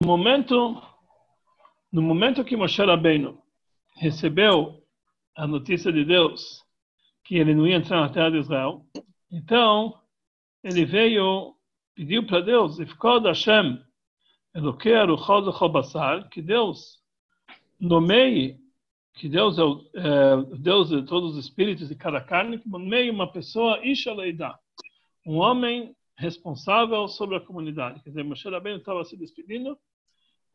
No momento, no momento que Moshe Rabbeinu recebeu a notícia de Deus que ele não ia entrar na terra de Israel, então ele veio, pediu para Deus, Hashem, que Deus nomeie, que Deus é o é, Deus de todos os espíritos de cada carne, que nomeie uma pessoa, Isha Leida, um homem responsável sobre a comunidade. Quer dizer, Moshe Rabbeinu estava se despedindo,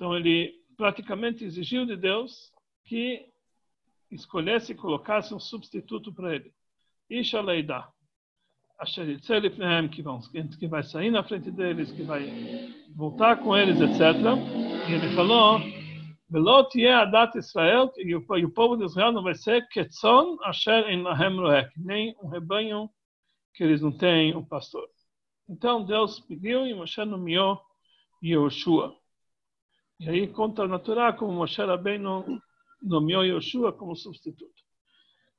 então ele praticamente exigiu de Deus que escolhesse e colocasse um substituto para ele. Isha Leida. Que vai sair na frente deles, que vai voltar com eles, etc. E ele falou: Israel, e o povo de Israel não vai ser Ketzon Asher em Lahem Roek, nem um rebanho que eles não têm um pastor. Então Deus pediu e Moshe nomeou Yoshua. E aí conta na Torá como Moshe Rabbeinu nomeou Yoshua como substituto.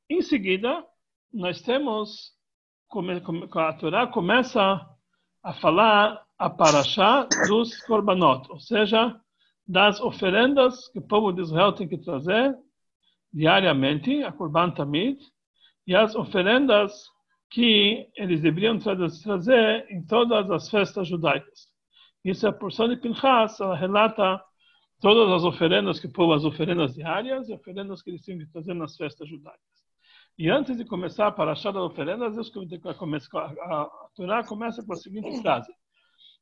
Em seguida, nós temos, a Torá começa a falar a paraxá dos korbanot, ou seja, das oferendas que o povo de Israel tem que trazer diariamente, a korban tamid, e as oferendas que eles deveriam trazer em todas as festas judaicas. Isso é a porção de Pinchas, ela relata todas as oferendas que o povo, as oferendas diárias e oferendas que eles tinham que fazer nas festas judaicas. E antes de começar a achar das oferendas, Deus começa, a, a Torá começa com a seguinte frase.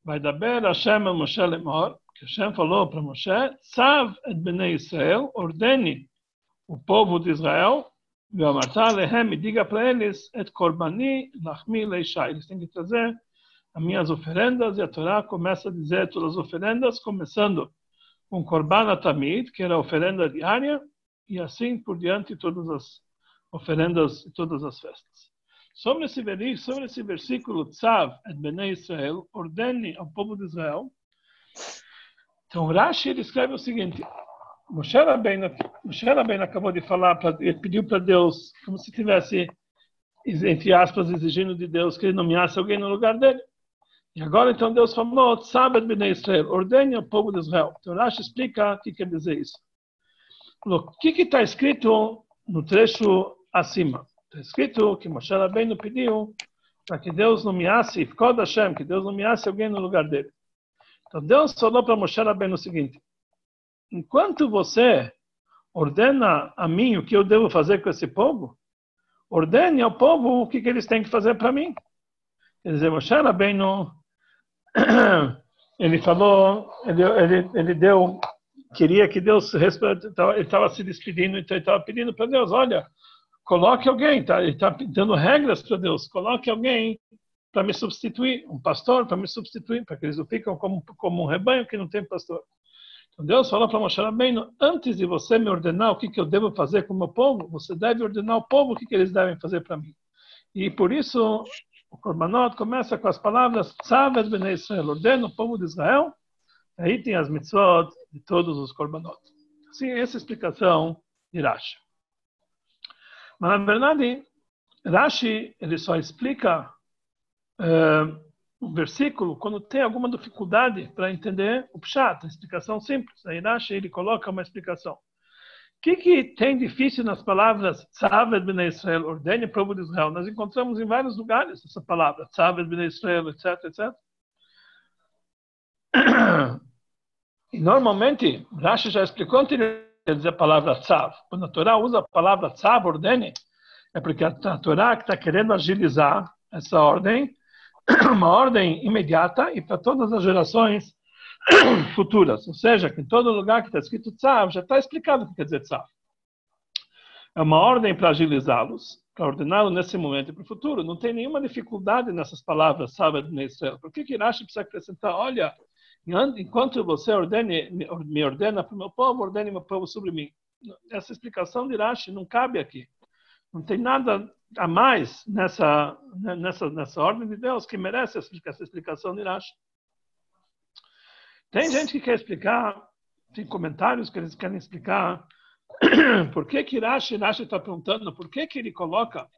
Vai dar ber Hashem a Moshe lemor, que Hashem falou para Moshe, Sav et bnei Israel, ordene o povo de Israel, ve'amartá lehem, e diga para eles, et korbani lachmi leishai. Eles têm que trazer as minhas oferendas, e a Torá começa a dizer todas as oferendas, começando com korban atamid, que era a oferenda diária, e assim por diante todas as oferendas e todas as festas. Sobre esse, sobre esse versículo, Tzav et Bnei Israel, ordene ao povo de Israel. Então, Rashi ele escreve o seguinte: Moshe Rabbeinu, Moshe Rabbeinu acabou de falar, ele pediu para Deus, como se tivesse, entre aspas, exigindo de Deus que ele nomeasse alguém no lugar dele. E agora, então, Deus falou, Sabbath Bnei Israel, ordene ao povo de Israel. Então, Rashi explica o que quer dizer isso. O que está escrito no trecho acima? Está escrito que Moshe Rabbeinu pediu para que Deus nomeasse, Fkod Hashem, que Deus nomeasse alguém no lugar dele. Então, Deus falou para Moshe Rabbeinu o seguinte, enquanto você ordena a mim o que eu devo fazer com esse povo, ordene ao povo o que, que eles têm que fazer para mim. Quer dizer, Moshe Rabbeinu, ele falou, ele, ele, ele deu, queria que Deus, ele estava se despedindo, então ele estava pedindo para Deus, olha, coloque alguém, tá? ele está dando regras para Deus, coloque alguém para me substituir, um pastor para me substituir, para que eles não ficam como, como um rebanho que não tem pastor. Então Deus falou para Moshe Rabbeinu, antes de você me ordenar o que, que eu devo fazer com o meu povo, você deve ordenar ao povo o que, que eles devem fazer para mim. E por isso o Korbanot começa com as palavras Tzavet Bnei Israel, ordena o povo de Israel, aí tem as mitzvot de todos os Korbanot. Assim, essa é explicação de Rashi. Mas, na verdade, Rashi ele só explica uh, um versículo quando tem alguma dificuldade para entender o pshat, a explicação simples. Aí Rashi ele coloca uma explicação. Que, que tem difícil nas palavras Tzaved ben Israel, ordene o povo de Israel? Nós encontramos em vários lugares essa palavra, Tzaved ben Israel, etc, etc. E normalmente, Rashi já explicou dizer a palavra Tzav. Quando a Torá usa a palavra Tzav, ordene, é porque a Torá está querendo agilizar essa ordem uma ordem imediata e para todas as gerações futuras. Ou seja, que em todo lugar que está escrito tzav, já está explicado o que quer dizer tzav. É uma ordem para agilizá-los, para ordená-los nesse momento e para o futuro. Não tem nenhuma dificuldade nessas palavras, sábado de Israel. Por que que precisa acrescentar, olha, enquanto você ordene, me ordena para o meu povo, ordene meu povo sobre mim. Essa explicação de Rashi não cabe aqui. Não tem nada a mais nessa, nessa, nessa ordem de Deus que merece essa explicação de Rashi. Tem gente que quer explicar, tem comentários que eles querem explicar por que que Rashi, está perguntando por que que ele coloca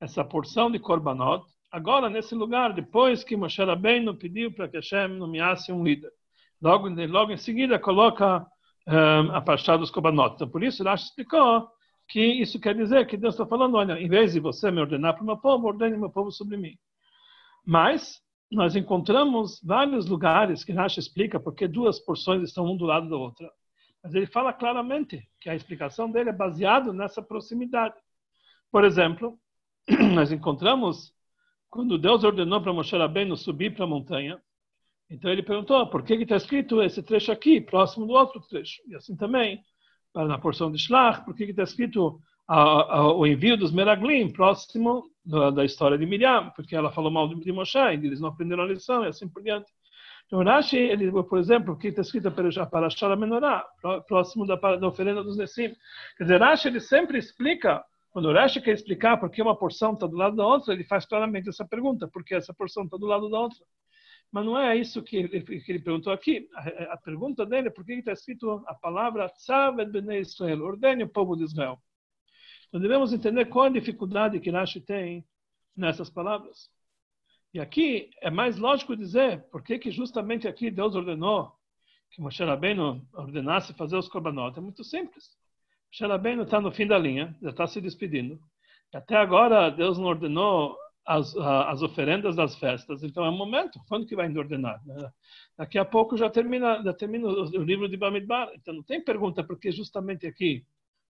essa porção de Korbanot agora nesse lugar, depois que Moshe Rabbeinu pediu para que Hashem nomeasse um líder. logo, logo em seguida coloca um, a Parashá dos Kobanot. Então, por isso, Rashi explicou que isso quer dizer que Deus está falando, olha, em vez de você me ordenar para o meu povo, ordene meu povo sobre mim. Mas nós encontramos vários lugares que Rashi explica porque duas porções estão um do lado da outra. Mas ele fala claramente que a explicação dele é baseada nessa proximidade. Por exemplo, nós encontramos quando Deus ordenou para Moshe Rabbeinu subir para a montanha, então ele perguntou por que está escrito esse trecho aqui, próximo do outro trecho. E assim também, na porção de Shlach, por que está escrito o envio dos Meraglim, próximo da, história de Miriam, porque ela falou mal de, Moshe, e eles não aprenderam a lição, e assim por diante. Então, Rashi, ele, por exemplo, que está escrito para a Menorá, próximo da, da oferenda dos Nessim. Quer dizer, Rashi, ele sempre explica quando Rashi quer explicar por que uma porção está do lado da outra, ele faz claramente essa pergunta, por que essa porção está do lado da outra. Mas não é isso que ele, que ele perguntou aqui. A, a, pergunta dele é por que está escrito a palavra Tzaved Bnei Israel, ordene o povo de Israel. Então devemos entender qual a dificuldade que Rashi tem nessas palavras. E aqui é mais lógico dizer por que, justamente aqui Deus ordenou que Moshe Rabbeinu ordenasse fazer os korbanot. É muito simples. Moshe Rabbeinu está no fim da linha, já está se despedindo. E até agora Deus não ordenou as, as oferendas das festas. Então é o momento. Quando que vai ordenar? Daqui a pouco já termina, já termina o livro de Bamidbar. Então não tem pergunta porque justamente aqui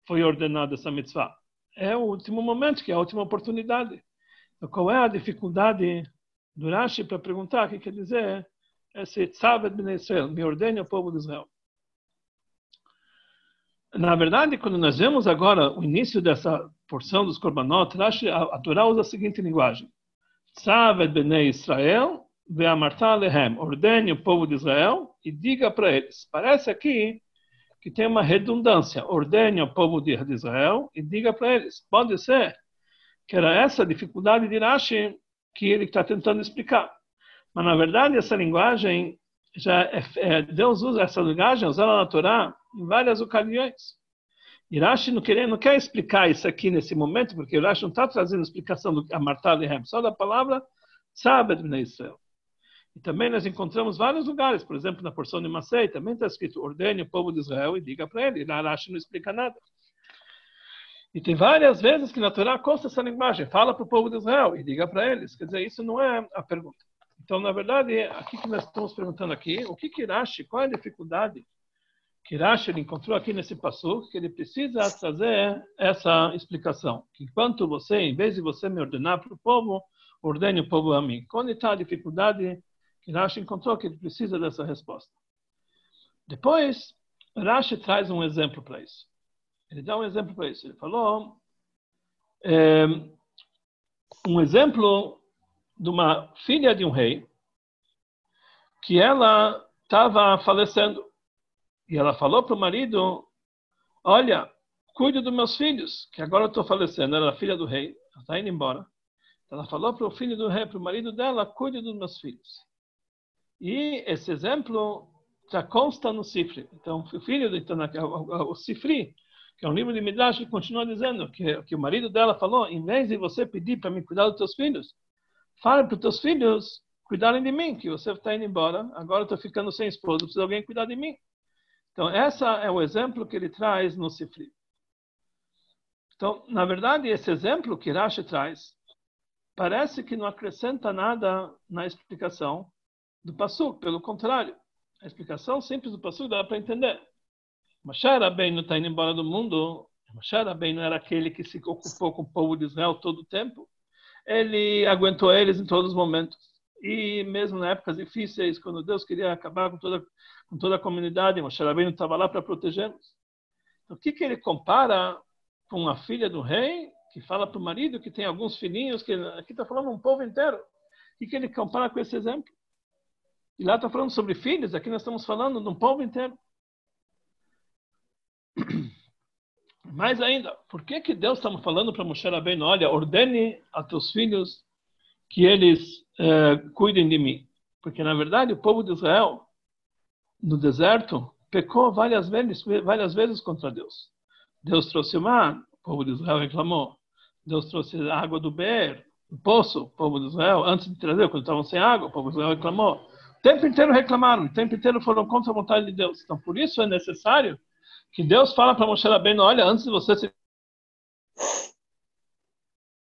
foi ordenada essa mitzvah. É o último momento, que é a última oportunidade. Então, qual é a dificuldade do Rashi para perguntar o que quer dizer esse Tzavet Ben Israel, me ordene o povo de Israel. Na verdade, quando nós vemos agora o início dessa porção dos Korbanot, a Torá usa a seguinte linguagem: Tzavet bnei Israel ve'amarta lehem, ordene o povo de Israel e diga para eles. Parece aqui que tem uma redundância. Ordene o povo de Israel e diga para eles. Pode ser que era essa dificuldade de Rashi que ele está tentando explicar. Mas, na verdade, essa linguagem, já é, é, Deus usa essa linguagem, usa ela na Torá, em várias ocasiões. Irashi não, quer, não quer explicar isso aqui nesse momento, porque Irashi não está trazendo explicação do Amartá Lehem, só da palavra Sabed Israel. E também nós encontramos vários lugares, por exemplo, na porção de Masei, também está escrito, ordene o povo de Israel e diga para ele. Irashi não explica nada. E tem várias vezes que na Torá consta essa linguagem, fala para o povo de Israel e diga para eles. Quer dizer, isso não é a pergunta. Então, na verdade, aqui que nós estamos perguntando aqui, o que Kirashi, qual é a dificuldade que Rashi encontrou aqui nesse passo que ele precisa trazer essa explicação. Que enquanto você, em vez de você me ordenar para o povo, ordene o povo a mim. Quando está a dificuldade que Rashi encontrou que ele precisa dessa resposta. Depois, Rashi traz um exemplo para isso. Ele dá um exemplo para isso. Ele falou é, um exemplo de uma filha de um rei que ela estava falecendo e ela falou para o marido: Olha, cuide dos meus filhos, que agora eu estou falecendo. Ela era filha do rei, está indo embora. Ela falou para o filho do rei, para o marido dela: Cuide dos meus filhos. E esse exemplo já consta no Sifri. Então, o filho, do, então, o Sifri, que é um livro de Midrash, continua dizendo que, que o marido dela falou: em vez de você pedir para me cuidar dos teus filhos, fale para os teus filhos cuidarem de mim, que você está indo embora, agora estou ficando sem esposa, precisa alguém cuidar de mim. Então, esse é o exemplo que ele traz no Sifri. Então, na verdade, esse exemplo que Rashi traz parece que não acrescenta nada na explicação do Passuk, pelo contrário. A explicação simples do Passuk dá para entender. Moshe Rabbeinu está indo embora do mundo. Moshe Rabbeinu era aquele que se ocupou com o povo de Israel todo o tempo. Ele aguentou eles em todos os momentos. E mesmo em épocas difíceis, quando Deus queria acabar com toda, com toda a comunidade, Moshe Rabbeinu estava lá para protegê-los. Então, o que, que ele compara com a filha do rei, que fala para o marido que tem alguns filhinhos, que aqui está falando um povo inteiro. O que, que ele compara com esse exemplo? E lá está falando sobre filhos, aqui nós estamos falando de um povo inteiro. Mais ainda, por que, que Deus está falando para Moshe Rabbeinu, olha, ordene a teus filhos que eles é, cuidem de mim. Porque, na verdade, o povo de Israel, no deserto, pecou várias vezes, várias vezes contra Deus. Deus trouxe o mar, o povo de Israel reclamou. Deus trouxe a água do Ber, do poço, o povo de Israel, antes de trazer, quando estavam sem água, o povo de Israel reclamou. Tempo inteiro reclamaram, o tempo inteiro foram contra a vontade de Deus. Então, por isso é necessário que Deus fala para Moshe Rabbeinu, olha, antes de você se...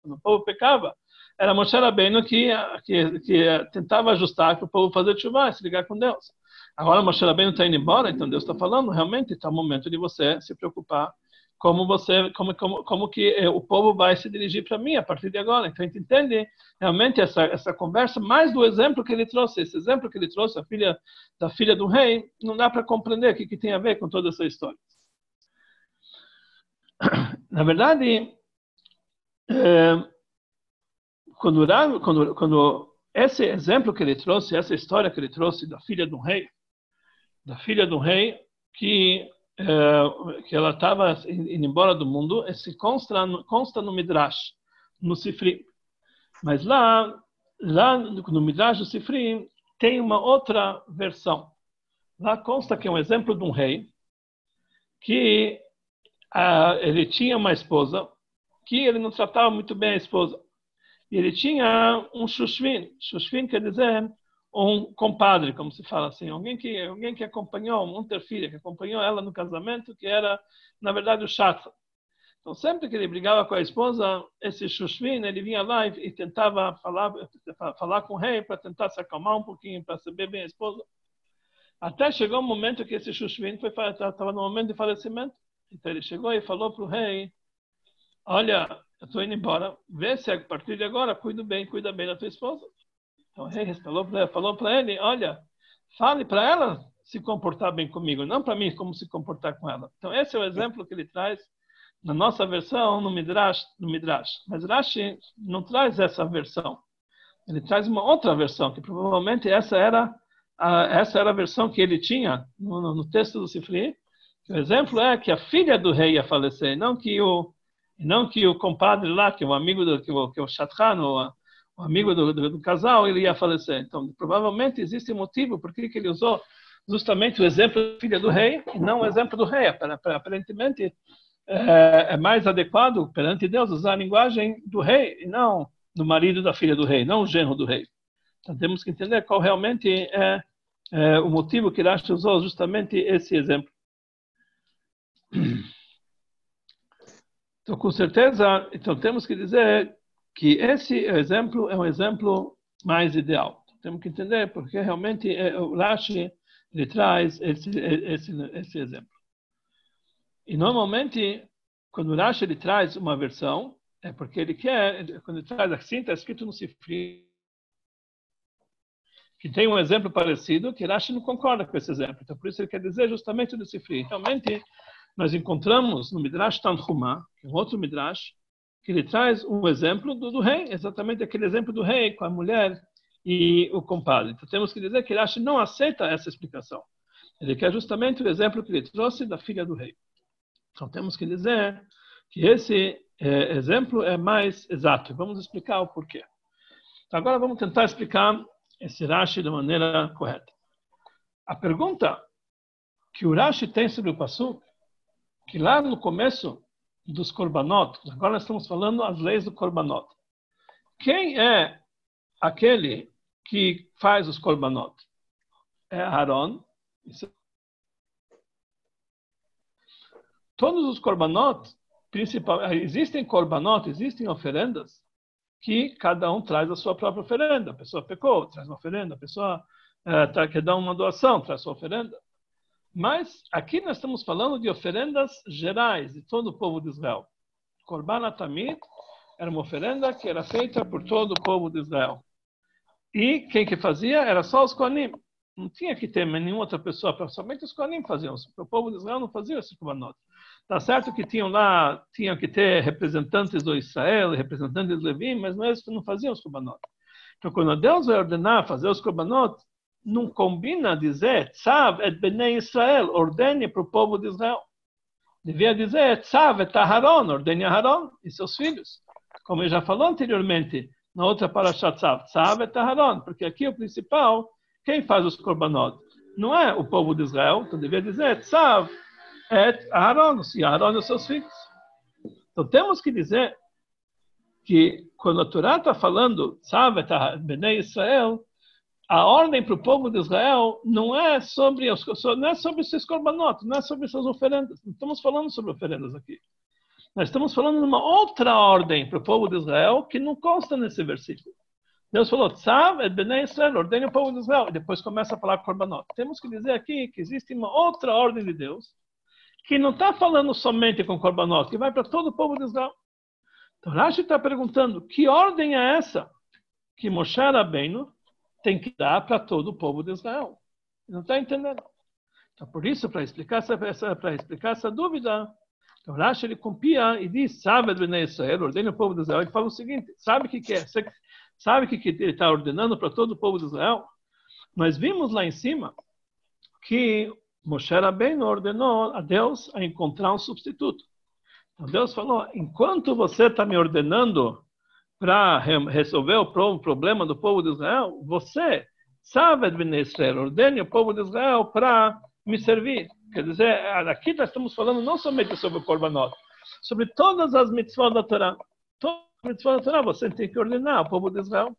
o povo pecava, era Moshe Rabbeinu que, que, que tentava ajustar que o povo fazer chuva, se ligar com Deus. Agora Moshe Rabbeinu está indo embora, então Deus está falando, realmente está o momento de você se preocupar como você, como, como, como que eh, o povo vai se dirigir para mim a partir de agora. Então a gente entende realmente essa essa conversa mais do exemplo que ele trouxe, esse exemplo que ele trouxe, a filha da filha do rei, não dá para compreender o que, que tem a ver com toda essa história. Na verdade, é, quando, quando, quando esse exemplo que ele trouxe, essa história que ele trouxe da filha do rei, da filha do rei que que ela estava indo embora do mundo, esse consta, consta no Midrash, no Sifri. Mas lá, lá no Midrash do Sifri tem uma outra versão. Lá consta que é um exemplo de um rei que uh, ele tinha uma esposa que ele não tratava muito bem a esposa. E ele tinha um shushvin. Shushvin quer dizer um compadre, como se fala assim, alguém que alguém que acompanhou, uma filha que acompanhou ela no casamento, que era na verdade o chato. Então sempre que ele brigava com a esposa, esse Shushvin, ele vinha lá e, tentava falar falar com o rei para tentar se acalmar um pouquinho, para saber bem a esposa. Até chegou um momento que esse Shushvin estava no momento de falecimento. Então ele chegou e falou para o rei: Olha, eu estou indo embora. Vê se a partir de agora cuida bem, cuida bem da tua esposa. Então o rei falou para falou ele, olha, fale para ela se comportar bem comigo, não para mim como se comportar com ela. Então esse é o exemplo que ele traz na nossa versão no Midrash, no Midrash. Mas Rashi não traz essa versão. Ele traz uma outra versão, que provavelmente essa era a, essa era a versão que ele tinha no, no texto do Sifri. O exemplo é que a filha do rei ia falecer, não que o não que o compadre lá, que o amigo do que o, que Shatran, o, o amigo do, do, do, casal, ele ia falecer. Então, provavelmente existe motivo por que ele usou justamente o exemplo da filha do rei e não o exemplo do rei. Aparentemente, é, é, mais adequado perante Deus usar a linguagem do rei e não do marido da filha do rei, não o genro do rei. Então, temos que entender qual realmente é, é o motivo que Rashi usou justamente esse exemplo. Então, com certeza, então temos que dizer que esse exemplo é um exemplo mais ideal. Temos que entender porque realmente é, o Rashi ele traz esse, esse, esse exemplo. E normalmente, quando o Rashi ele traz uma versão, é porque ele quer, quando ele traz assim, está escrito no Sifri, que tem um exemplo parecido, que Rashi não concorda com esse exemplo. Então, por isso ele quer dizer justamente do Sifri. Realmente, nós encontramos no Midrash Tanhuma, que é um outro Midrash, que ele traz um exemplo do, do, rei, exatamente aquele exemplo do rei com a mulher e o compadre. Então temos que dizer que ele acha não aceita essa explicação. Ele quer justamente o exemplo que ele trouxe da filha do rei. Então temos que dizer que esse é, exemplo é mais exato. Vamos explicar o porquê. Então, agora vamos tentar explicar esse Rashi de maneira correta. A pergunta que o Rashi tem sobre o Pasuk, que lá no começo dos korbanot. Agora estamos falando as leis do korbanot. Quem é aquele que faz os korbanot? É Aaron. Todos os korbanot, existem korbanot, existem oferendas que cada um traz a sua própria oferenda. A pessoa pecou, traz uma oferenda. A pessoa uh, quer dar uma doação, traz sua oferenda. Mas aqui nós estamos falando de oferendas gerais de todo o povo de Israel. Korban Atamid era uma oferenda que era feita por todo o povo de Israel. E quem que fazia era só os Kohanim. Não tinha que ter nenhuma outra pessoa, somente os Kohanim faziam. O povo de Israel não fazia esse Korbanot. Tá certo que tinham lá, tinham que ter representantes do Israel, representantes do Levi, mas não, eles não faziam os Korbanot. Então, quando Deus vai ordenar fazer os Korbanot, não combina dizer Tzav et Bnei Israel, ordene para o povo de Israel. Devia dizer Tzav et Aharon, ordene Aharon e seus filhos. Como eu já falou anteriormente, na outra parasha Tzav, Tzav et Aharon, porque aqui o principal, quem faz os korbanot? Não é o povo de Israel, então devia dizer Tzav et Aharon, e Aharon e seus filhos. Então temos que dizer que quando a Torá está falando Tzav et Bnei Israel, a ordem para o povo de Israel não é sobre os, não é sobre seus corbanotes, não é sobre suas oferendas. Não estamos falando sobre oferendas aqui. Nós estamos falando de uma outra ordem para o povo de Israel que não consta nesse versículo. Deus falou, Tzav et Bnei Israel, ordene o povo de Israel. E depois começa a falar Korbanot. Temos que dizer aqui que existe uma outra ordem de Deus que não está falando somente com Korbanot, que vai para todo o povo de Israel. Então Rashi está perguntando, que ordem é essa que Moshe Rabbeinu tem que dar para todo o povo de Israel? Não está entendendo. Então, por isso, para explicar essa, para explicar essa dúvida, então Rashi ele copia e diz, sabe, Bnei Israel, ordene o povo de Israel, ele fala o seguinte, sabe o que, que é? Sabe o que, que ele está ordenando para todo o povo de Israel? Nós vimos lá em cima que Moshe Rabbeinu ordenou a Deus a encontrar um substituto. Então Deus falou: enquanto você está me ordenando para resolver o problema do povo de Israel, você, sabe, Israel, ordene o povo de Israel para me servir. Quer dizer, aqui nós estamos falando não somente sobre o Korbanot, sobre todas as mitzvot da Torá. Todas as mitzvot da Torá você tem que ordenar ao povo de Israel.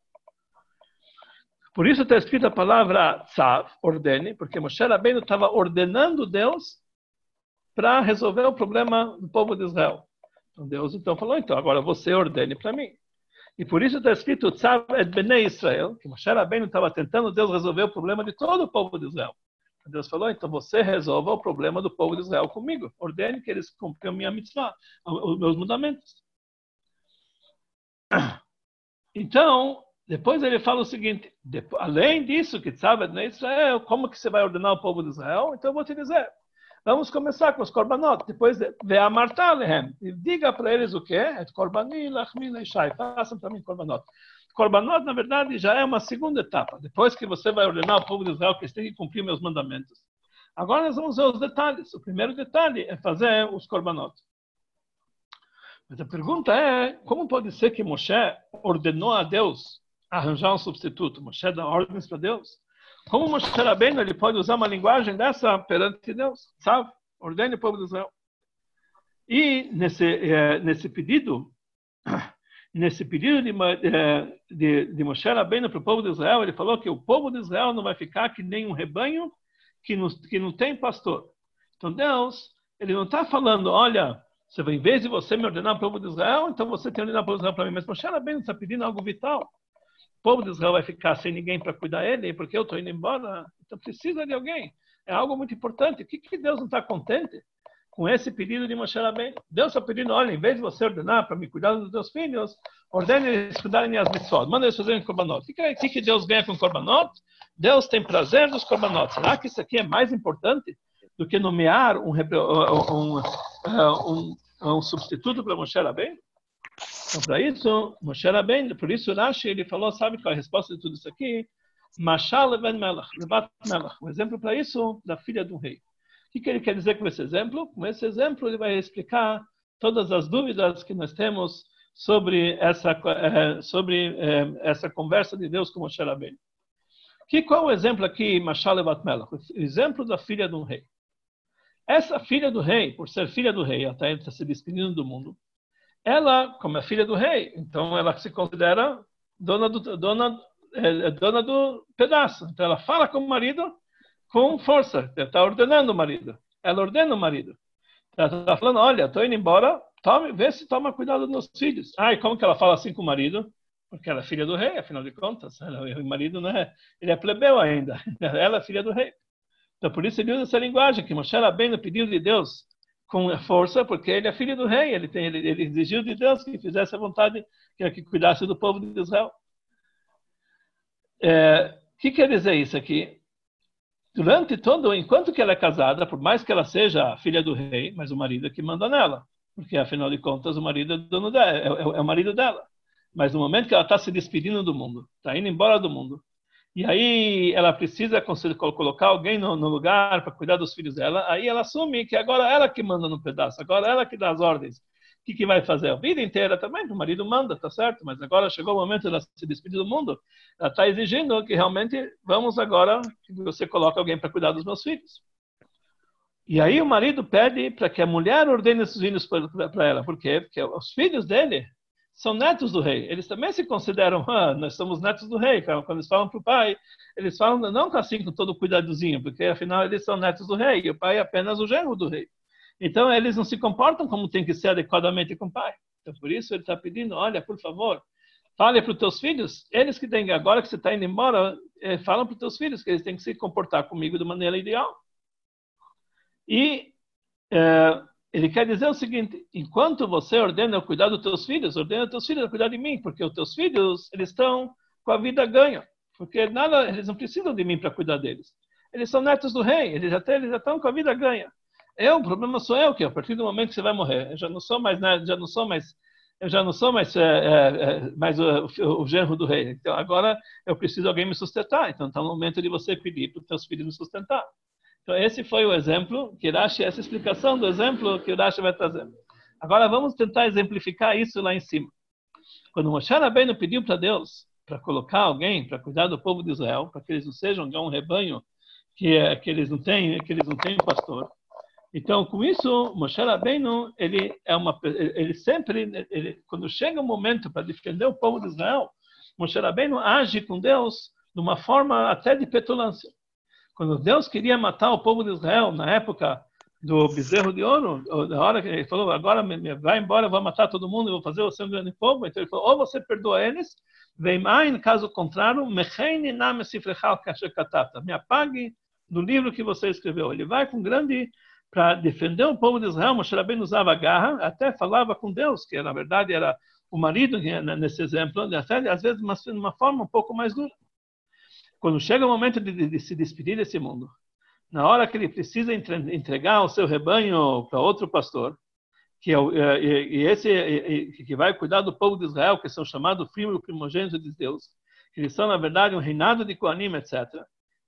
Por isso está escrita a palavra tzav, ordene, porque Moshe Rabbeinu estava ordenando Deus para resolver o problema do povo de Israel. Então Deus então falou, então agora você ordene para mim. E por isso está escrito tzav et bnei Israel, que Moshe Rabbeinu estava tentando Deus resolver o problema de todo o povo de Israel. Deus falou, então você resolva o problema do povo de Israel comigo. Ordene que eles cumpram minha mitzvah, os meus mandamentos. Então, depois ele fala o seguinte: além disso, que sabe na Israel, como que você vai ordenar o povo de Israel? Então eu vou te dizer. Vamos começar com os korbanot. Depois vê a Martalehem. E diga para eles o que é. Korbani, lachmi, leishai. Façam também korbanot. Korbanot, na verdade, já é uma segunda etapa. Depois que você vai ordenar o povo de Israel que eles têm que cumprir meus mandamentos. Agora nós vamos ver os detalhes. O primeiro detalhe é fazer os korbanot. Mas a pergunta é, como pode ser que Moshe ordenou a Deus arranjar um substituto. Moshe dá ordens para Deus. Como Moshe Rabbeinu ele pode usar uma linguagem dessa perante Deus? Sabe? Ordene o povo de Israel. E nesse, eh, nesse pedido, nesse pedido de, eh, de, de Moshe Rabbeinu para o povo de Israel, ele falou que o povo de Israel não vai ficar que nem um rebanho que não, que não tem pastor. Então Deus, ele não está falando, olha, você, em vez de você me ordenar o povo de Israel, então você tem que ordenar o povo de Israel para mim. Mas Moshe Rabbeinu está pedindo algo vital povo de Israel vai ficar sem ninguém para cuidar dele, porque eu estou indo embora, então precisa de alguém. É algo muito importante. O que, que Deus não está contente com esse pedido de Moshe Rabbeinu? Deus está pedindo, olha, em vez de você ordenar para me cuidar dos teus filhos, ordene eles cuidarem as mitzvot, manda eles fazerem korbanot. O que, que, Deus ganha com korbanot? Deus tem prazer dos korbanot. Será que isso aqui é mais importante do que nomear um, um, um, um substituto para Moshe Rabbeinu? Então, para isso, Moshe Rabbeinu, por isso Rashi, ele falou, sabe qual é a resposta de tudo isso aqui? Mashal ben Melach, Levat Melach. Um exemplo para isso, da filha do rei. O que, ele quer dizer com esse exemplo? Com esse exemplo, ele vai explicar todas as dúvidas que nós temos sobre essa, eh, sobre eh, essa conversa de Deus com Moshe Rabbeinu. Que, qual é o exemplo aqui, Mashal Levat Melach? O exemplo da filha do rei. Essa filha do rei, por ser filha do rei, ela está se despedindo do mundo, ela, como é filha do rei, então ela se considera dona do, dona, é, é dona do pedaço. Então ela fala com o marido com força, ela está ordenando o marido. Ela ordena o marido. Ela está falando, olha, estou indo embora, tome, vê se toma cuidado dos filhos. Ah, e como que ela fala assim com o marido? Porque ela é filha do rei, afinal de contas. Ela, o marido não é, ele é plebeu ainda. Ela é filha do rei. Então por isso ele usa essa linguagem, que Moshe bem no pedido de Deus com força, porque ele é filho do rei, ele, tem, ele, ele exigiu de Deus que fizesse a vontade, que, que cuidasse do povo de Israel. É, o que quer dizer isso aqui? Durante todo, enquanto que ela é casada, por mais que ela seja filha do rei, mas o marido é que manda nela, porque afinal de contas o marido é, dono dela, é, é, é o marido dela. Mas no momento que ela está se despedindo do mundo, está indo embora do mundo, e aí ela precisa colocar alguém no, no lugar para cuidar dos filhos dela, aí ela assume que agora ela que manda no pedaço, agora ela que dá as ordens. O que, que vai fazer? A vida inteira também, o marido manda, tá certo, mas agora chegou o momento de ela se despedir do mundo, ela está exigindo que realmente vamos agora que você coloque alguém para cuidar dos meus filhos. E aí o marido pede para que a mulher ordene esses filhos para ela. Por quê? Porque os filhos dele são netos do rei. Eles também se consideram, ah, nós somos netos do rei. Quando eles falam para o pai, eles falam não assim com todo cuidadozinho, porque afinal eles são netos do rei e o pai é apenas o genro do rei. Então eles não se comportam como tem que ser adequadamente com o pai. Então por isso ele está pedindo, olha, por favor, fale para os teus filhos, eles que têm, agora que você está indo embora, é, falam para os teus filhos que eles têm que se comportar comigo de maneira ideal. E é, ele quer dizer o seguinte: enquanto você ordena eu cuidar dos teus filhos, ordena os teus filhos a cuidar de mim, porque os teus filhos eles estão com a vida ganha, porque nada eles não precisam de mim para cuidar deles. Eles são netos do rei, eles já, eles já estão com a vida ganha. Eu, o problema sou eu que a partir do momento que você vai morrer, eu já não sou mais já não sou mais eu já não sou mais, é, é, mais o, o, o, genro do rei. Então agora eu preciso de alguém me sustentar. Então está no momento de você pedir para os teus filhos me sustentar. Então, esse foi o exemplo que Rashi, essa explicação do exemplo que o Rashi vai trazer. Agora, vamos tentar exemplificar isso lá em cima. Quando Moshe Rabbeinu pediu para Deus para colocar alguém para cuidar do povo de Israel, para que eles não sejam um rebanho que, é, que eles não têm, que eles não têm pastor. Então, com isso, Moshe Rabbeinu, ele é uma, ele sempre, ele, quando chega o momento para defender o povo de Israel, Moshe Rabbeinu age com Deus de uma forma até de petulância. Quando Deus queria matar o povo de Israel na época do bezerro de ouro, na hora que ele falou, agora vai embora, vou matar todo mundo, vou fazer você um grande povo, então ele falou, ou você perdoa eles, vem mais, caso contrário, me apague do livro que você escreveu. Ele vai com grande para defender o povo de Israel, Moshe Rabbeinu usava garra, até falava com Deus, que na verdade era o marido nesse exemplo, até às vezes de uma forma um pouco mais dura quando chega o momento de, de, de, se despedir desse mundo, na hora que ele precisa entregar o seu rebanho para outro pastor, que é, é e, e esse e, que vai cuidar do povo de Israel, que são chamados filhos primogênitos de Deus, que eles são na verdade um reinado de Koanim, etc.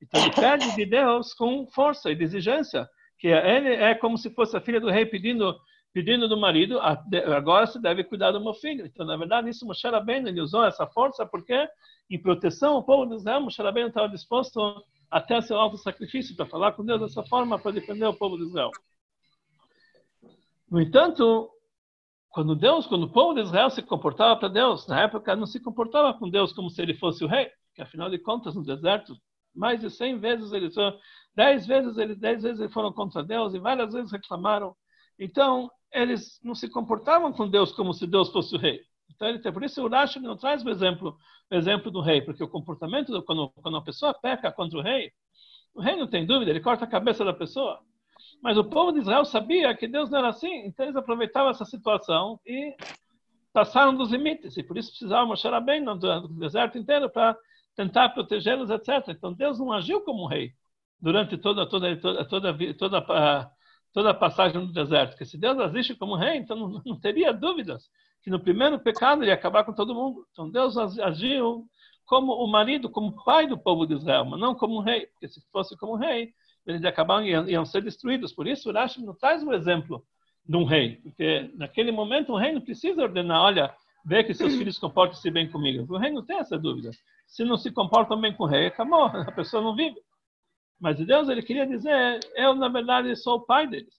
Então ele pede de Deus com força e exigência, que ele é como se fosse a filha do rei pedindo pedindo do marido, agora se deve cuidar do meu filho. Então, na verdade, isso Moshe Rabbeinu, ele usou essa força porque, em proteção ao povo de Israel, Moshe Rabbeinu estava disposto até seu alto sacrifício para falar com Deus dessa forma, para defender o povo de Israel. No entanto, quando Deus, quando o povo de Israel se comportava para Deus, na época não se comportava com Deus como se ele fosse o rei, que afinal de contas no deserto mais de 100 vezes eles 10 vezes eles, 10 vezes eles foram contra Deus e várias vezes reclamaram. Então, eles não se comportavam com Deus como se Deus fosse o rei. Então, ele, por isso o Rashi não traz o exemplo, o exemplo do rei, porque o comportamento, quando, quando uma pessoa peca contra o rei, o rei não tem dúvida, ele corta a cabeça da pessoa. Mas o povo de Israel sabia que Deus não era assim, então eles aproveitavam essa situação e passaram dos limites, e por isso precisavam mostrar bem no deserto inteiro para tentar protegê-los, etc. Então Deus não agiu como um rei durante toda, toda, toda, toda, toda a toda a passagem no deserto. Que se Deus existe como rei, então não, não teria dúvidas que no primeiro pecado ele ia acabar com todo mundo. Então Deus agiu como o marido, como pai do povo de Israel, mas não como rei, porque se fosse como rei, eles acabavam iam, iam ser destruídos. Por isso, Rashi não traz o exemplo de um rei, porque naquele momento um rei não precisa ordenar, olha, vê que seus filhos comportem-se bem comigo. O rei não tem essa dúvida. Se não se comportam bem com o rei, acabou, a pessoa não vive. Mas Deus ele queria dizer, eu na verdade sou o pai deles.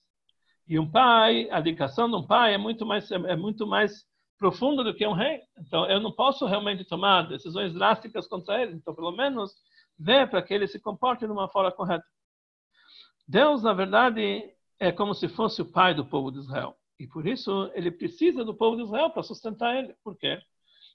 E um pai, a dedicação de um pai é muito mais é muito mais profunda do que um rei. Então eu não posso realmente tomar decisões drásticas contra ele. Então pelo menos ver para que ele se comporte de uma forma correta. Deus na verdade é como se fosse o pai do povo de Israel. E por isso ele precisa do povo de Israel para sustentar ele. Por quê?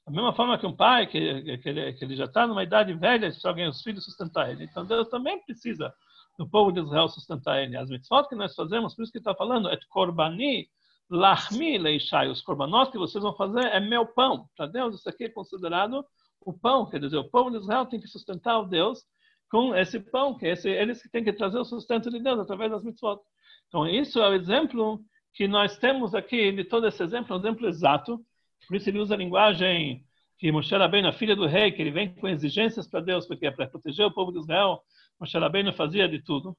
Da mesma forma que um pai, que, que, ele, que ele já está numa idade velha, se alguém, os filhos sustentar ele. Então Deus também precisa do povo de Israel sustentar ele. As mitzvot que nós fazemos, por isso que está falando, é korbani lachmi leishai. Os korbanot que vocês vão fazer é meu pão. Para Deus, isso aqui é considerado o pão. Quer dizer, o povo de Israel tem que sustentar o Deus com esse pão, que é esse, eles que têm que trazer o sustento de Deus através das mitzvot. Então, isso é o exemplo que nós temos aqui, de todo esse exemplo, é um exemplo exato por isso ele usa a linguagem que Moshe Rabbeinu, a filha do rei, que ele vem com exigências para Deus, porque é para proteger o povo de Israel, Moshe Rabbeinu fazia de tudo.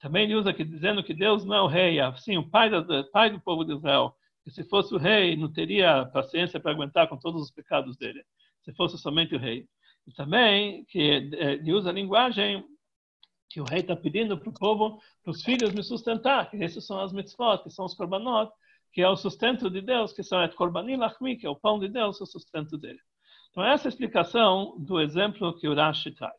Também ele usa aqui dizendo que Deus não é o rei, assim, o pai do, pai do povo de Israel. Que se fosse o rei, não teria paciência para aguentar com todos os pecados dele. Se fosse somente o rei. E também que eh, ele usa a linguagem que o rei está pedindo para o povo, para os filhos me sustentar, que esses são as mitzvot, que são os korbanot, que é o sustento de Deus, que são et que é o pão de Deus, o sustento dele. Então, essa é a explicação do exemplo que o Rashi traz.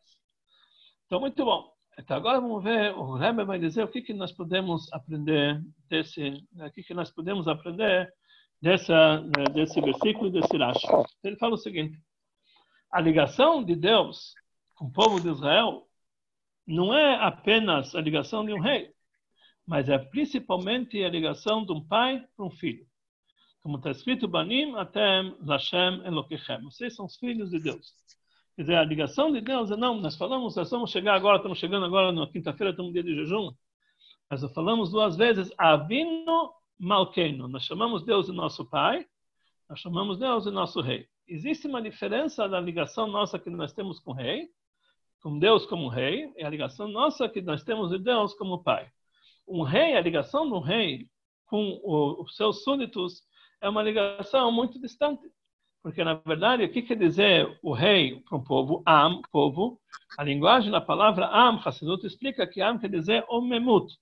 Então, muito bom. Então, agora vamos ver, o Rebbe vai dizer o que, que nós podemos aprender desse, o que, que nós podemos aprender dessa, desse versículo desse Rashi. Ele fala o seguinte, a ligação de Deus com o povo de Israel não é apenas a ligação de um rei, mas é principalmente a ligação de um pai para um filho. Como está escrito, Banim atem Lashem Elokechem. Vocês são os filhos de Deus. Quer dizer, a ligação de Deus é não, nós falamos, nós vamos chegar agora, estamos chegando agora na quinta-feira, estamos no dia de jejum. Nós falamos duas vezes, Avino Malkeino. Nós chamamos Deus de nosso pai, nós chamamos Deus de nosso rei. Existe uma diferença da ligação nossa que nós temos com o rei, com Deus como rei, e a ligação nossa que nós temos de Deus como pai. Um rei, a ligação do rei com os seus súditos é uma ligação muito distante. Porque, na verdade, o que quer dizer o rei para um povo? Am, povo. A linguagem da palavra am, Hassidut, explica que am quer dizer omemut,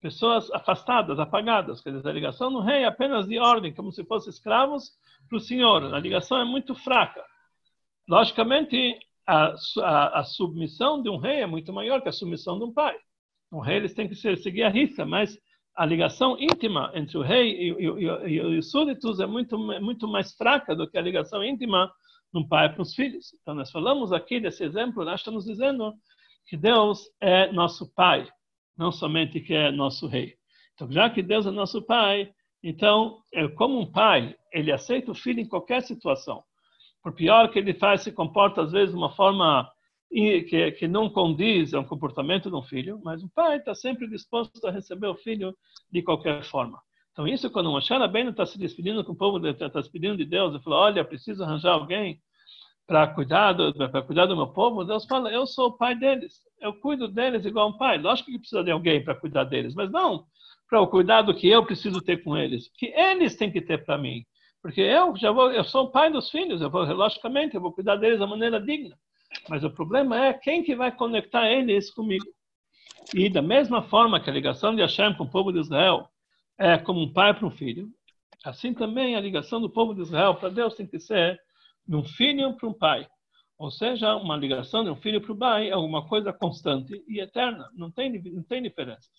pessoas afastadas, apagadas. Quer dizer, a ligação do rei é apenas de ordem, como se fossem escravos para o senhor. A ligação é muito fraca. Logicamente, a, a, a, submissão de um rei é muito maior que a submissão de um pai. Um rei eles têm que seguir a risca, mas a ligação íntima entre o rei e, e, e, e os súditos é muito, muito mais fraca do que a ligação íntima de um pai para os filhos. Então, nós falamos aqui desse exemplo, nós estamos dizendo que Deus é nosso pai, não somente que é nosso rei. Então, já que Deus é nosso pai, então, é como um pai, ele aceita o filho em qualquer situação por pior que ele faz, se comporta às vezes de uma forma que, que não condiz ao comportamento de um filho, mas o pai está sempre disposto a receber o filho de qualquer forma. Então, isso quando Moshe Rabbeinu está se despedindo com o povo, está se despedindo de Deus, ele falou, olha, preciso arranjar alguém para cuidar, do, cuidar do meu povo, Deus fala, eu sou o pai deles, eu cuido deles igual um pai. Lógico que precisa de alguém para cuidar deles, mas não para o cuidado que eu preciso ter com eles, que eles têm que ter para mim. Porque eu já vou, eu sou o pai dos filhos, eu vou, logicamente, eu vou cuidar deles da maneira digna. Mas o problema é quem que vai conectar eles comigo. E da mesma forma que a ligação de Hashem com o povo de Israel é como um pai para um filho, assim também a ligação do povo de Israel para Deus tem que ser de um filho para um pai. Ou seja, uma ligação de um filho para o pai é uma coisa constante e eterna, não tem, não tem diferenças.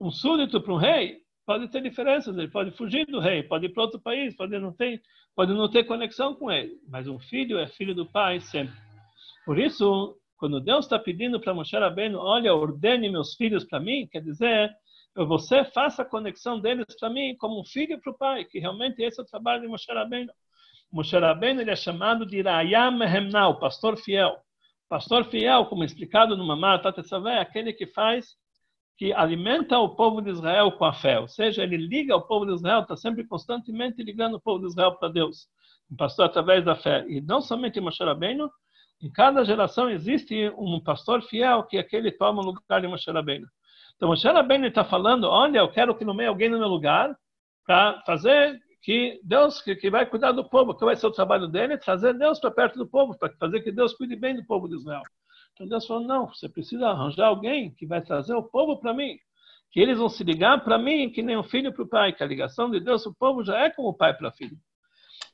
Um súdito para um rei pode ter diferenças, ele pode fugir do rei, pode ir para outro país, pode não ter, pode não ter conexão com ele, mas um filho é filho do pai sempre. Por isso, quando Deus está pedindo para Moshe Rabbeinu, olha, ordene meus filhos para mim, quer dizer, você faça a conexão deles para mim como um filho para o pai, que realmente esse é o trabalho de Moshe Rabbeinu. Moshe Rabbeinu ele é chamado de Rayam Mehemna, o pastor fiel. Pastor fiel, como explicado no Mamar Tatetzaveh, é aquele que faz que alimenta o povo de Israel com a fé, ou seja, ele liga o povo de Israel, está sempre constantemente ligando o povo de Israel para Deus, um pastor através da fé. E não somente Moshe Rabbeinu, em cada geração existe um pastor fiel que aquele toma o lugar de Moshe Rabbeinu. Então Moshe Rabbeinu está falando, olha, eu quero que nomeie alguém no meu lugar para fazer que Deus, que, que, vai cuidar do povo, que vai ser o trabalho dele, trazer Deus para perto do povo, para fazer que Deus cuide bem do povo de Israel. Então Deus falou: não, você precisa arranjar alguém que vai trazer o povo para mim. Que eles vão se ligar para mim, que nem um filho para o pai, que a ligação de Deus, o povo já é como pai para filho.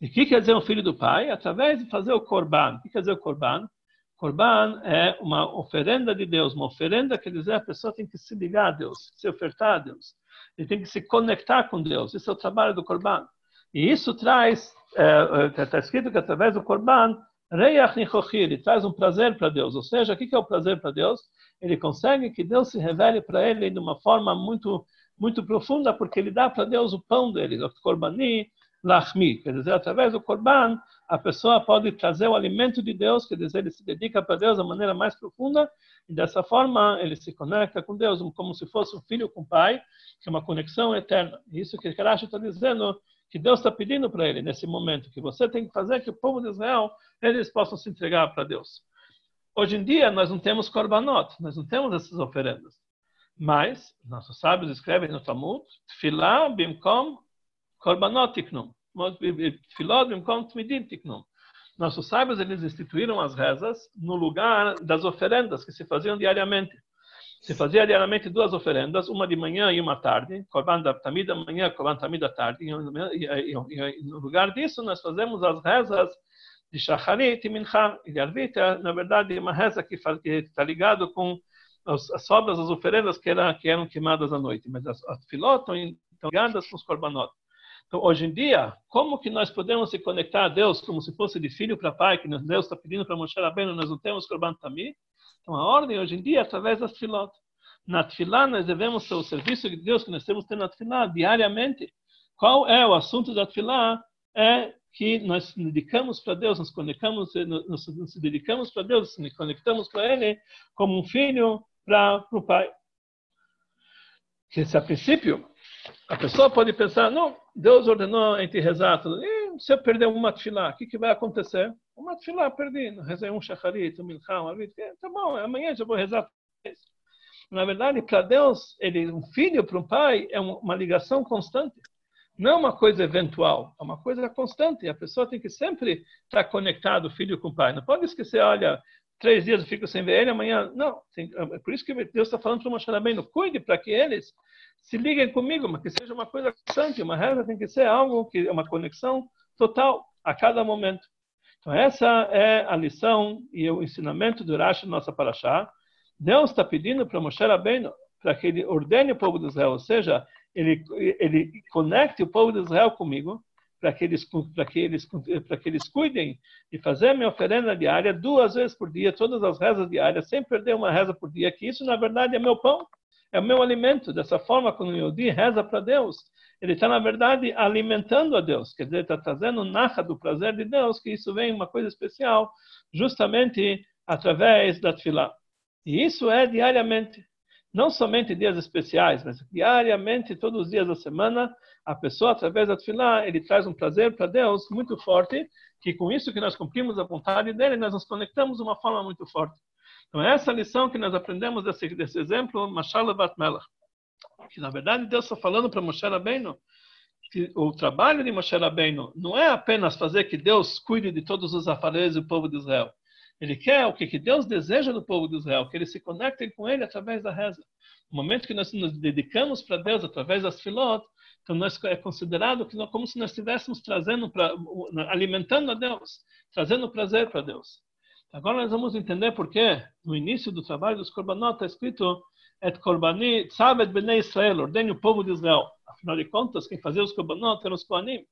E o que quer dizer um filho do pai? Através de fazer o korban. O que quer dizer o korban? Korban é uma oferenda de Deus, uma oferenda quer dizer a pessoa tem que se ligar a Deus, se ofertar a Deus, ele tem que se conectar com Deus. Esse é o trabalho do korban. E isso traz, está é, é, escrito que através do korban Reiach Nichochi, ele traz um prazer para Deus. Ou seja, o que é o prazer para Deus? Ele consegue que Deus se revele para ele de uma forma muito muito profunda, porque ele dá para Deus o pão dele, o korbani lachmi. Quer dizer, através do korban, a pessoa pode trazer o alimento de Deus, quer dizer, ele se dedica para Deus da maneira mais profunda, e dessa forma ele se conecta com Deus, como se fosse um filho com o pai, que é uma conexão eterna. Isso que Karashi está dizendo, que Deus está pedindo para ele nesse momento, que você tem que fazer que o povo de Israel eles possam se entregar para Deus. Hoje em dia nós não temos korbanot, nós não temos essas oferendas. Mas nossos sábios escrevem no Talmud, Tfilah bimkom korbanot tiknum. Tfilot bimkom tmidim tiknum. Nossos sábios eles instituíram as rezas no lugar das oferendas que se faziam diariamente. se fazia diariamente duas oferendas, uma de manhã e uma tarde, Korban da Tamid da manhã, Korban Tamid da tarde. E, no lugar disso, nós fazemos as rezas de Shacharit e Mincha. E de Arvit, na verdade, é uma reza que está ligado com as, as sobras, as oferendas que, era, que eram queimadas à noite. Mas as, as filot estão ligadas com os Korbanot. Então, hoje em dia, como que nós podemos se conectar a Deus como se fosse de filho para pai, que Deus está pedindo para Moshe Rabbeinu, nós não temos Korban Tamid? Então, a ordem hoje em dia é através das filot. Na tefilá, nós devemos ter o serviço de Deus que nós temos que ter na tefilá diariamente. Qual é o assunto da tefilá? É que nós dedicamos para Deus, nos conectamos, nos, nos dedicamos para Deus, nos conectamos para Ele como um filho para o Pai. Que se a princípio a pessoa pode pensar, não, Deus ordenou a gente rezar tudo. E se eu perder uma tefilá, o que, que vai acontecer? Uma tefilá, perdi. Rezei um shacharit, um milcham, um Tá bom, amanhã já vou rezar. Na verdade, para Deus, ele, um filho para um pai é uma ligação constante. Não é uma coisa eventual, é uma coisa constante. A pessoa tem que sempre estar conectado, filho com o pai. Não pode esquecer, olha, três dias eu fico sem ver ele, amanhã. Não, tem, é por isso que Deus está falando para o Moshe cuide para que eles se liguem comigo, mas que seja uma coisa constante. Uma reza tem que ser algo que é uma conexão total a cada momento. Então, essa é a lição e o ensinamento do Rashi nossa Paraxá. Deus está pedindo para Moshe Rabbeinu para que ele ordene o povo de Israel, ou seja, ele, ele conecte o povo de Israel comigo, para que eles para que eles para que eles cuidem de fazer minha oferenda diária duas vezes por dia, todas as rezas diárias, sem perder uma reza por dia, que isso na verdade é meu pão, é o meu alimento. Dessa forma, quando o Yodi reza para Deus, ele está na verdade alimentando a Deus, quer dizer, está trazendo narra do prazer de Deus, que isso vem uma coisa especial, justamente através da Tfilah. E isso é diariamente não somente dias especiais, mas diariamente, todos os dias da semana, a pessoa, através da tefilá, ele traz um prazer para Deus muito forte, que com isso que nós cumprimos a vontade dele, nós nos conectamos de uma forma muito forte. Então, essa é lição que nós aprendemos desse, desse exemplo, Mashal Bat Melach, que na verdade Deus está falando para Moshe Rabbeinu, que o trabalho de Moshe Rabbeinu não é apenas fazer que Deus cuide de todos os afares do povo de Israel, ele quer o que, que Deus deseja do povo de Israel, que eles se conectem com ele através da reza. No momento que nós nos dedicamos para Deus através das filot, então nós é considerado que nós, como se nós estivéssemos trazendo para alimentando a Deus, trazendo prazer para Deus. Agora nós vamos entender por que no início do trabalho dos korbanot está escrito et korbani tzavet bnei Israel, ordene o povo de Israel. Afinal de contas, quem fazia os korbanot eram os koanim.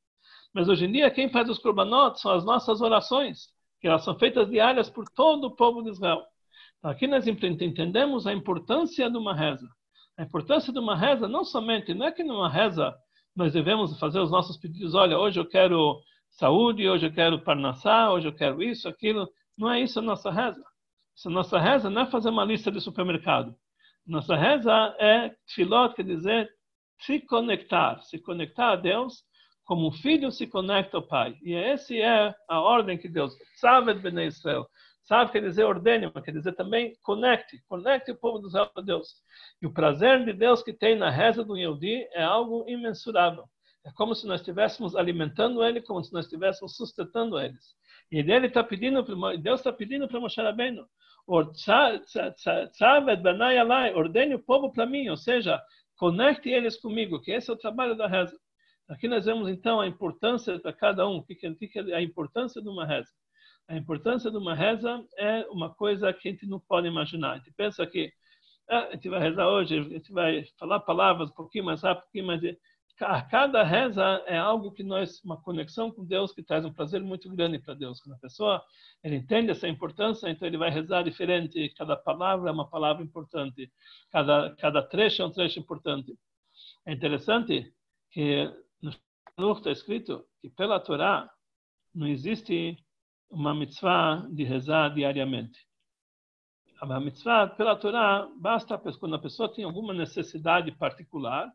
Mas hoje em dia quem faz os korbanot são as nossas orações que elas são feitas diárias por todo o povo de Israel. Então, aqui nós entendemos a importância de uma reza. A importância de uma reza não somente, não é que numa reza nós devemos fazer os nossos pedidos, olha, hoje eu quero saúde, hoje eu quero parnassá, hoje eu quero isso, aquilo. Não é isso a nossa reza. Essa nossa reza não é fazer uma lista de supermercado. Nossa reza é filot, quer dizer, se conectar, se conectar a Deus como um filho se conecta ao pai. E essa é a ordem que Deus, sabe de Israel, sabe quer dizer ordene, mas quer dizer também conecte, conecte o povo de Israel a Deus. E o prazer de Deus que tem na reza do Yehudi é algo imensurável. É como se nós estivéssemos alimentando ele, como se nós estivéssemos sustentando eles. E ele está pedindo, Deus está pedindo para Moshe Rabbeinu, ordene o povo para mim, ou seja, conecte eles comigo, que esse é o trabalho da reza. Aqui nós vemos então a importância para cada um, o que, que é a importância de uma reza. A importância de uma reza é uma coisa que a gente não pode imaginar. A gente pensa que ah, a gente vai rezar hoje, a gente vai falar palavras um pouquinho mais rápido, um pouquinho mais. A cada reza é algo que nós, uma conexão com Deus que traz um prazer muito grande para Deus. Quando a pessoa ele entende essa importância, então ele vai rezar diferente. Cada palavra é uma palavra importante, cada, cada trecho é um trecho importante. É interessante que está escrito que pela Torá não existe uma mitzvah de rezar diariamente. A mitzvah pela Torá basta quando a pessoa tem alguma necessidade particular,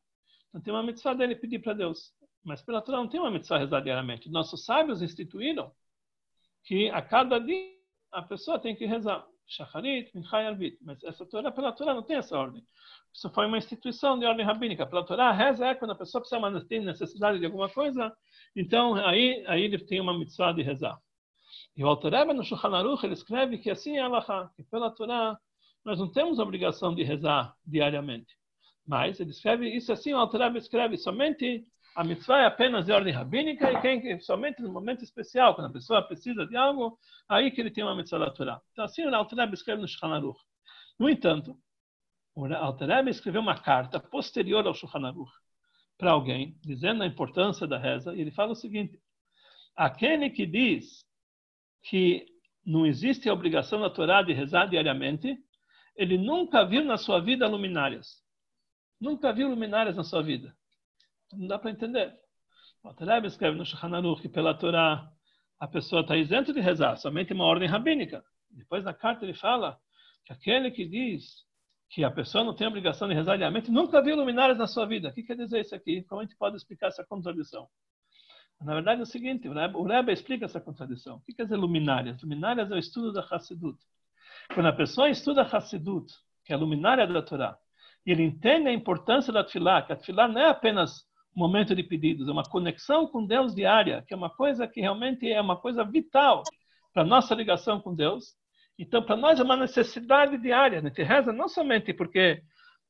então tem uma mitzvah dele pedir para Deus. Mas pela Torá não tem uma mitzvah rezar diariamente. Nossos sábios instituíram que a cada dia a pessoa tem que rezar. Shacharit, Minchai Arvit. Mas essa Torá, pela Torá não tem essa ordem. Isso foi uma instituição de ordem rabínica. Pela Torá, reza é quando a pessoa precisa ter necessidade de alguma coisa, então aí, aí ele tem uma mitzvah de rezar. E o Altareba no Shulchan Aruch, ele escreve que assim é Allah, que pela Torá, nós não temos a obrigação de rezar diariamente. Mas ele escreve isso assim, o Altareb escreve somente a mitzvah é apenas de ordem rabínica e quem somente no momento especial, quando a pessoa precisa de algo, aí que ele tem uma mitzvah da Torá. Então assim o Altareb escreve no Shulchan Aruch. No entanto, o Altareb escreveu uma carta posterior ao Shulchan Aruch para alguém, dizendo a importância da reza, e ele fala o seguinte: aquele que diz que não existe a obrigação da Torá de rezar diariamente, ele nunca viu na sua vida luminárias. Nunca viu luminárias na sua vida. Não dá para entender. O Altareb escreve no Shulchan que pela Torá a pessoa está isento de rezar, somente uma ordem rabínica. Depois na carta ele fala que aquele que diz que a pessoa não tem obrigação de rezar diariamente, nunca viu luminárias na sua vida. O que quer dizer isso aqui? Como a gente pode explicar essa contradição? Na verdade é o seguinte, o Rebbe, explica essa contradição. O que quer dizer luminárias? Luminárias é o estudo da Hassidut. Quando a pessoa estuda Hassidut, que é a luminária da Torá, e ele entende a importância da Tfilá, que a Tfilá não é apenas momento de pedidos, é uma conexão com Deus diária, que é uma coisa que realmente é uma coisa vital para a nossa ligação com Deus. Então, para nós é uma necessidade diária. A gente reza não somente porque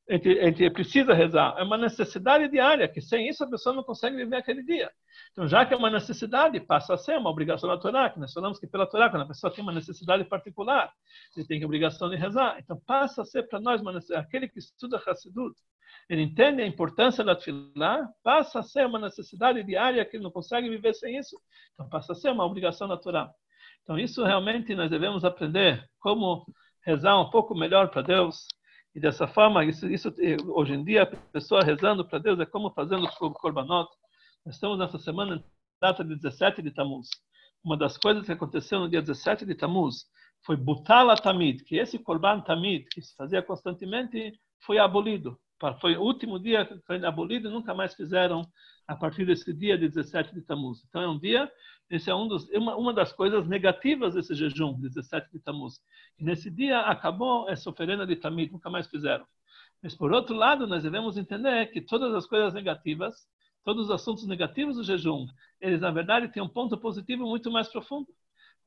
a gente, a gente, precisa rezar, é uma necessidade diária, que sem isso a pessoa não consegue viver aquele dia. Então, já que é uma necessidade, passa a ser uma obrigação da Torá, que nós falamos que pela Torá, quando a pessoa tem uma necessidade particular, ele tem a obrigação de rezar. Então, passa a ser para nós uma aquele que estuda Hassidut, ele entende a importância da Tfilá, passa a ser uma necessidade diária que ele não consegue viver sem isso, então passa a ser uma obrigação Torá. Então, isso realmente nós devemos aprender como rezar um pouco melhor para Deus. E dessa forma, isso, isso hoje em dia, a pessoa rezando para Deus é como fazendo o korbanot. Nós estamos nessa semana, data de 17 de Tammuz. Uma das coisas que aconteceu no dia 17 de Tammuz foi Butala Tamid, que esse korban Tamid, que se fazia constantemente, foi abolido. Foi o último dia que foi abolido e nunca mais fizeram a partir desse dia de 17 de Tammuz. Então é um dia, esse é um dos, uma, uma das coisas negativas desse jejum, 17 de Tammuz. E nesse dia acabou essa oferenda de Tamid, nunca mais fizeram. Mas por outro lado, nós devemos entender que todas as coisas negativas, todos os assuntos negativos do jejum, eles na verdade têm um ponto positivo muito mais profundo.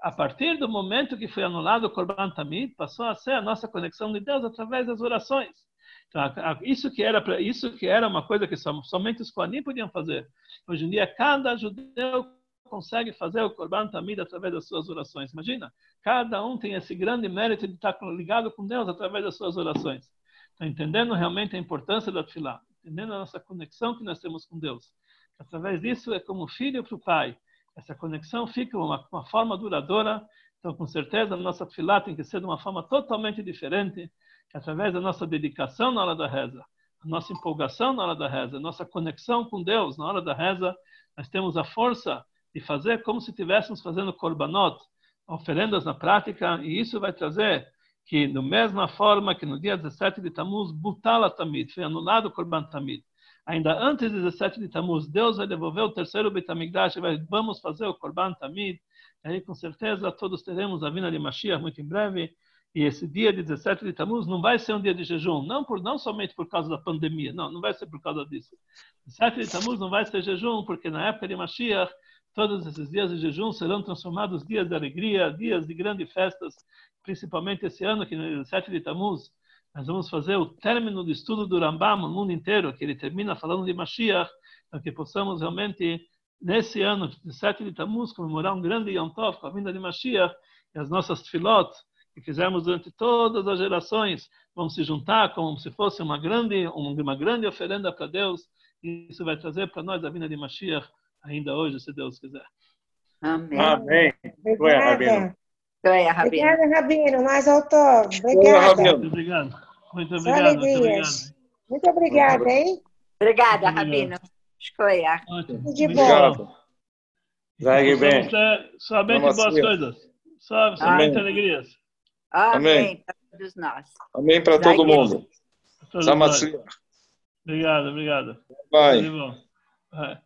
A partir do momento que foi anulado o Korban Tamid, passou a ser a nossa conexão de Deus através das orações. Então, isso que era isso que era uma coisa que somente os Kohanim podiam fazer. Hoje em dia, cada judeu consegue fazer o Korban Tamid através das suas orações. Imagina, cada um tem esse grande mérito de estar ligado com Deus através das suas orações. Então, entendendo realmente a importância da Tfilah, entendendo a nossa conexão que nós temos com Deus. Através disso, é como filho para o pai. Essa conexão fica uma, uma forma duradoura. Então, com certeza, a nossa Tfilah tem que ser de uma forma totalmente diferente que através da nossa dedicação na hora da reza, a nossa empolgação na hora da reza, a nossa conexão com Deus na hora da reza, nós temos a força de fazer como se estivéssemos fazendo korbanot, oferendas na prática, e isso vai trazer que, da mesma forma que no dia 17 de Tammuz, Butala Tamid, foi anulado o Korban Tamid. Ainda antes de 17 de Tammuz, Deus vai devolver o terceiro Betamigdash e vai, vamos fazer o Korban Tamid. E aí, com certeza, todos teremos a vinda de Mashiach muito em breve. E esse dia de 17 de Tammuz não vai ser um dia de jejum, não, por, não somente por causa da pandemia, não, não vai ser por causa disso. 17 de Tammuz não vai ser jejum, porque na época de Mashiach, todos esses dias de jejum serão transformados dias de alegria, dias de grandes festas, principalmente esse ano, que no 17 de Tammuz, nós vamos fazer o término do estudo do Rambam no mundo inteiro, que ele termina falando de Mashiach, para que possamos realmente, nesse ano, 17 de Tammuz, comemorar um grande Yom Tov com a vinda de Mashiach, e as nossas filot, que fizemos durante todas as gerações vão se juntar como se fosse uma grande, uma grande oferenda para Deus. E isso vai trazer para nós a vinda de Mashiach ainda hoje, se Deus quiser. Amém. Amém. Obrigada. Obrigada, Rabino. Mais autor. Obrigada. Muito obrigado. Muito obrigado. Muito obrigado. Muito obrigada, hein? Obrigada, Rabino. Escolha. Tudo de bom. Vai bem. Somente boas coisas. Só, somente alegrias. Amém. Para todos nós. Amém para todo mundo. Obrigado, obrigado. Vai. Vai.